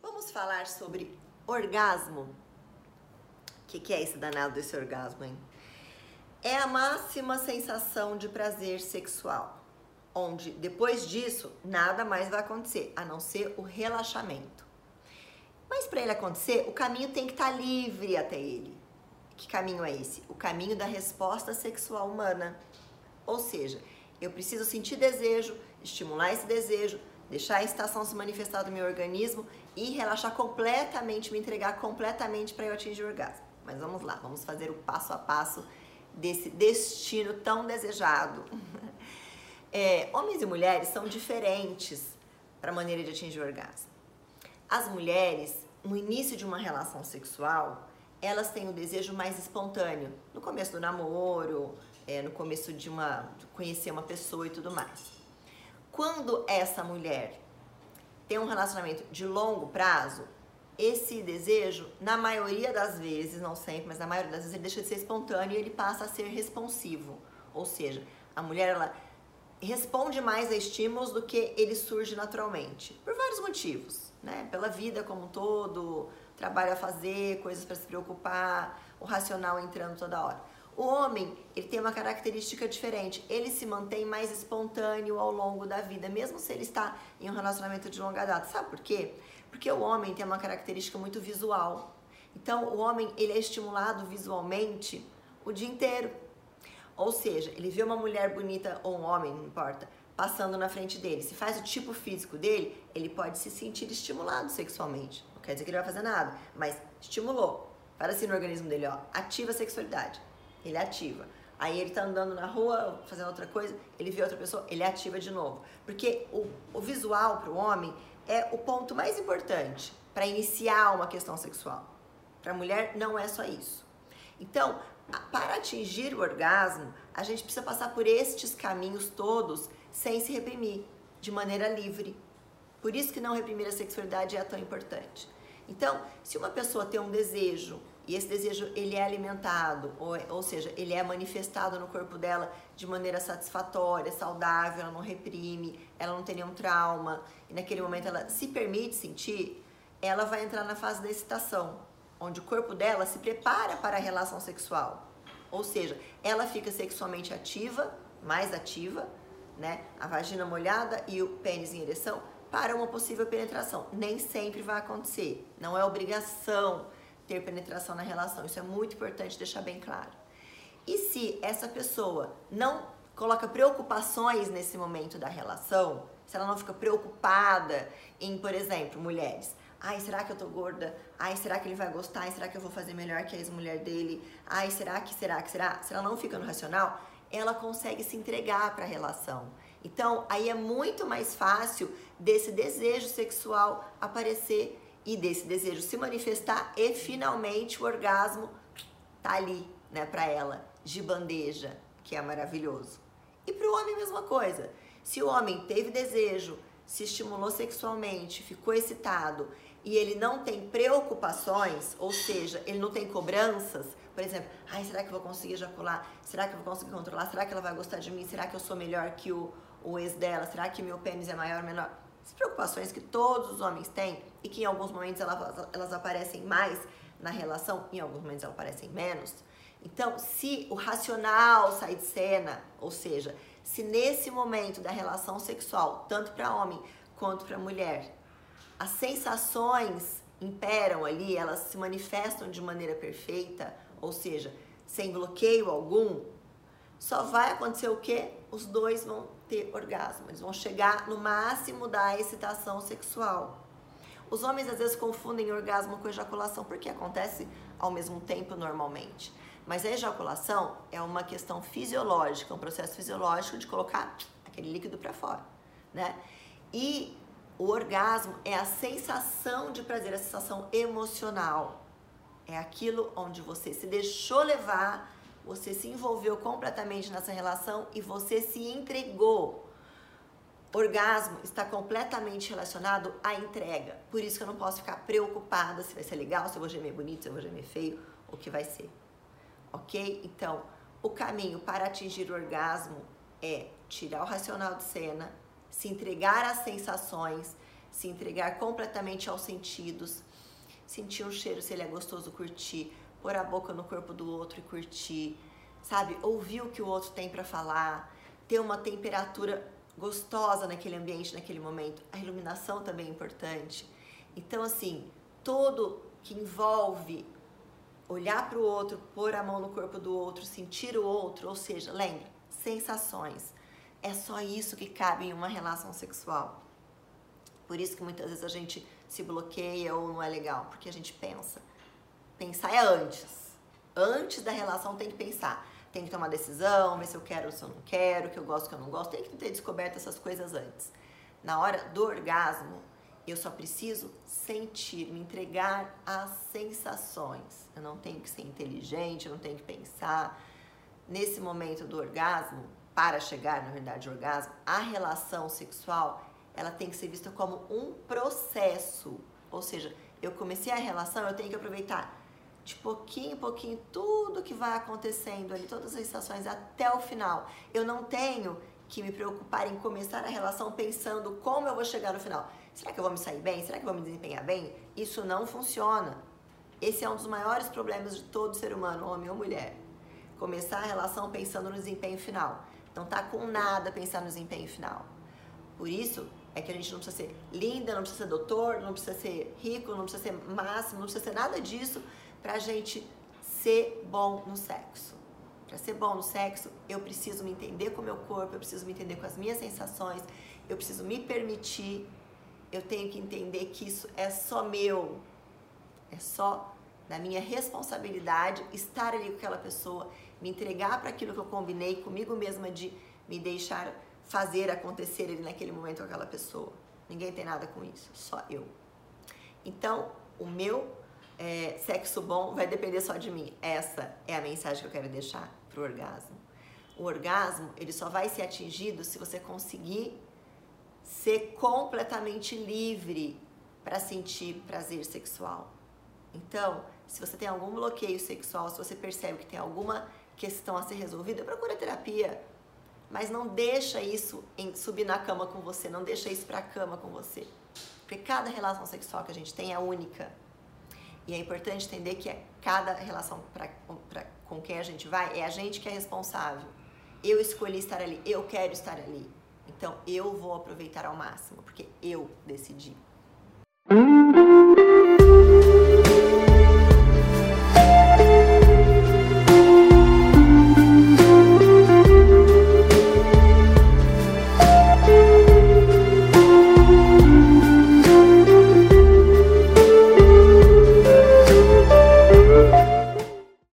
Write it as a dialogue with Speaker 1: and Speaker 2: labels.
Speaker 1: Vamos falar sobre orgasmo. O que, que é esse danado desse orgasmo, hein? É a máxima sensação de prazer sexual, onde depois disso nada mais vai acontecer, a não ser o relaxamento. Mas para ele acontecer, o caminho tem que estar tá livre até ele. Que caminho é esse? O caminho da resposta sexual humana. Ou seja, eu preciso sentir desejo, estimular esse desejo, deixar a estação se manifestar no meu organismo e relaxar completamente, me entregar completamente para eu atingir o orgasmo. Mas vamos lá, vamos fazer o passo a passo desse destino tão desejado. É, homens e mulheres são diferentes para a maneira de atingir o orgasmo. As mulheres, no início de uma relação sexual, elas têm o desejo mais espontâneo, no começo do namoro, é, no começo de uma de conhecer uma pessoa e tudo mais. Quando essa mulher tem um relacionamento de longo prazo, esse desejo, na maioria das vezes, não sempre, mas na maioria das vezes, ele deixa de ser espontâneo e ele passa a ser responsivo. Ou seja, a mulher ela responde mais a estímulos do que ele surge naturalmente, por vários motivos, né? Pela vida como um todo, trabalho a fazer, coisas para se preocupar, o racional entrando toda hora. O homem, ele tem uma característica diferente. Ele se mantém mais espontâneo ao longo da vida, mesmo se ele está em um relacionamento de longa data. Sabe por quê? Porque o homem tem uma característica muito visual. Então, o homem, ele é estimulado visualmente o dia inteiro. Ou seja, ele vê uma mulher bonita ou um homem, não importa, passando na frente dele. Se faz o tipo físico dele, ele pode se sentir estimulado sexualmente. Não quer dizer que ele vai fazer nada, mas estimulou. Para assim no organismo dele, ó, ativa a sexualidade ele ativa. Aí ele tá andando na rua, fazendo outra coisa, ele vê outra pessoa, ele ativa de novo. Porque o, o visual para o homem é o ponto mais importante para iniciar uma questão sexual. Para a mulher não é só isso. Então, para atingir o orgasmo, a gente precisa passar por estes caminhos todos sem se reprimir, de maneira livre. Por isso que não reprimir a sexualidade é tão importante. Então, se uma pessoa tem um desejo e esse desejo ele é alimentado, ou, ou seja, ele é manifestado no corpo dela de maneira satisfatória, saudável, ela não reprime, ela não tem nenhum trauma, e naquele momento ela se permite sentir, ela vai entrar na fase da excitação, onde o corpo dela se prepara para a relação sexual. Ou seja, ela fica sexualmente ativa, mais ativa, né? A vagina molhada e o pênis em ereção para uma possível penetração. Nem sempre vai acontecer, não é obrigação ter penetração na relação. Isso é muito importante deixar bem claro. E se essa pessoa não coloca preocupações nesse momento da relação, se ela não fica preocupada em, por exemplo, mulheres, ai, será que eu tô gorda? Ai, será que ele vai gostar? Ai, será que eu vou fazer melhor que a ex-mulher dele? Ai, será que, será que, será? Se ela não fica no racional, ela consegue se entregar para a relação. Então, aí é muito mais fácil desse desejo sexual aparecer e desse desejo se manifestar e finalmente o orgasmo tá ali, né, para ela, de bandeja, que é maravilhoso. E para o homem mesma coisa. Se o homem teve desejo, se estimulou sexualmente, ficou excitado e ele não tem preocupações, ou seja, ele não tem cobranças, por exemplo, ai, será que eu vou conseguir ejacular? Será que eu vou conseguir controlar? Será que ela vai gostar de mim? Será que eu sou melhor que o, o ex dela? Será que meu pênis é maior ou menor? As preocupações que todos os homens têm e que em alguns momentos elas, elas aparecem mais na relação, em alguns momentos elas aparecem menos. Então, se o racional sai de cena, ou seja, se nesse momento da relação sexual, tanto para homem quanto para mulher, as sensações imperam ali, elas se manifestam de maneira perfeita, ou seja, sem bloqueio algum, só vai acontecer o quê? Os dois vão ter orgasmo, eles vão chegar no máximo da excitação sexual. Os homens às vezes confundem orgasmo com ejaculação porque acontece ao mesmo tempo normalmente. Mas a ejaculação é uma questão fisiológica, um processo fisiológico de colocar aquele líquido para fora, né? E o orgasmo é a sensação de prazer, a sensação emocional. É aquilo onde você se deixou levar você se envolveu completamente nessa relação e você se entregou. Orgasmo está completamente relacionado à entrega. Por isso que eu não posso ficar preocupada se vai ser legal, se eu vou gemer bonito, se eu vou gemer feio, o que vai ser. Ok? Então, o caminho para atingir o orgasmo é tirar o racional de cena, se entregar às sensações, se entregar completamente aos sentidos, sentir um cheiro se ele é gostoso, curtir, pôr a boca no corpo do outro e curtir, sabe? Ouvir o que o outro tem para falar, ter uma temperatura gostosa naquele ambiente, naquele momento. A iluminação também é importante. Então, assim, todo que envolve olhar para o outro, pôr a mão no corpo do outro, sentir o outro, ou seja, lembre, sensações. É só isso que cabe em uma relação sexual. Por isso que muitas vezes a gente se bloqueia ou não é legal, porque a gente pensa. Pensar é antes. Antes da relação tem que pensar. Tem que tomar decisão, ver se eu quero ou se eu não quero, que eu gosto, que eu não gosto. Tem que ter descoberto essas coisas antes. Na hora do orgasmo, eu só preciso sentir, me entregar às sensações. Eu não tenho que ser inteligente, eu não tenho que pensar. Nesse momento do orgasmo, para chegar, na verdade, ao orgasmo, a relação sexual ela tem que ser vista como um processo. Ou seja, eu comecei a relação, eu tenho que aproveitar de pouquinho em pouquinho tudo que vai acontecendo ali, todas as sensações até o final. Eu não tenho que me preocupar em começar a relação pensando como eu vou chegar no final. Será que eu vou me sair bem? Será que eu vou me desempenhar bem? Isso não funciona. Esse é um dos maiores problemas de todo ser humano, homem ou mulher. Começar a relação pensando no desempenho final. Não tá com nada pensar no desempenho final. Por isso, é que a gente não precisa ser linda, não precisa ser doutor, não precisa ser rico, não precisa ser máximo, não precisa ser nada disso pra gente ser bom no sexo. Para ser bom no sexo, eu preciso me entender com o meu corpo, eu preciso me entender com as minhas sensações, eu preciso me permitir, eu tenho que entender que isso é só meu, é só da minha responsabilidade estar ali com aquela pessoa, me entregar para aquilo que eu combinei comigo mesma de me deixar fazer acontecer ali naquele momento com aquela pessoa. Ninguém tem nada com isso, só eu. Então, o meu é, sexo bom vai depender só de mim. Essa é a mensagem que eu quero deixar pro orgasmo. O orgasmo, ele só vai ser atingido se você conseguir ser completamente livre para sentir prazer sexual. Então, se você tem algum bloqueio sexual, se você percebe que tem alguma questão a ser resolvida, procura terapia mas não deixa isso em subir na cama com você, não deixa isso pra cama com você. Porque cada relação sexual que a gente tem é única. E é importante entender que é cada relação pra, pra, com quem a gente vai é a gente que é responsável. Eu escolhi estar ali, eu quero estar ali. Então eu vou aproveitar ao máximo, porque eu decidi.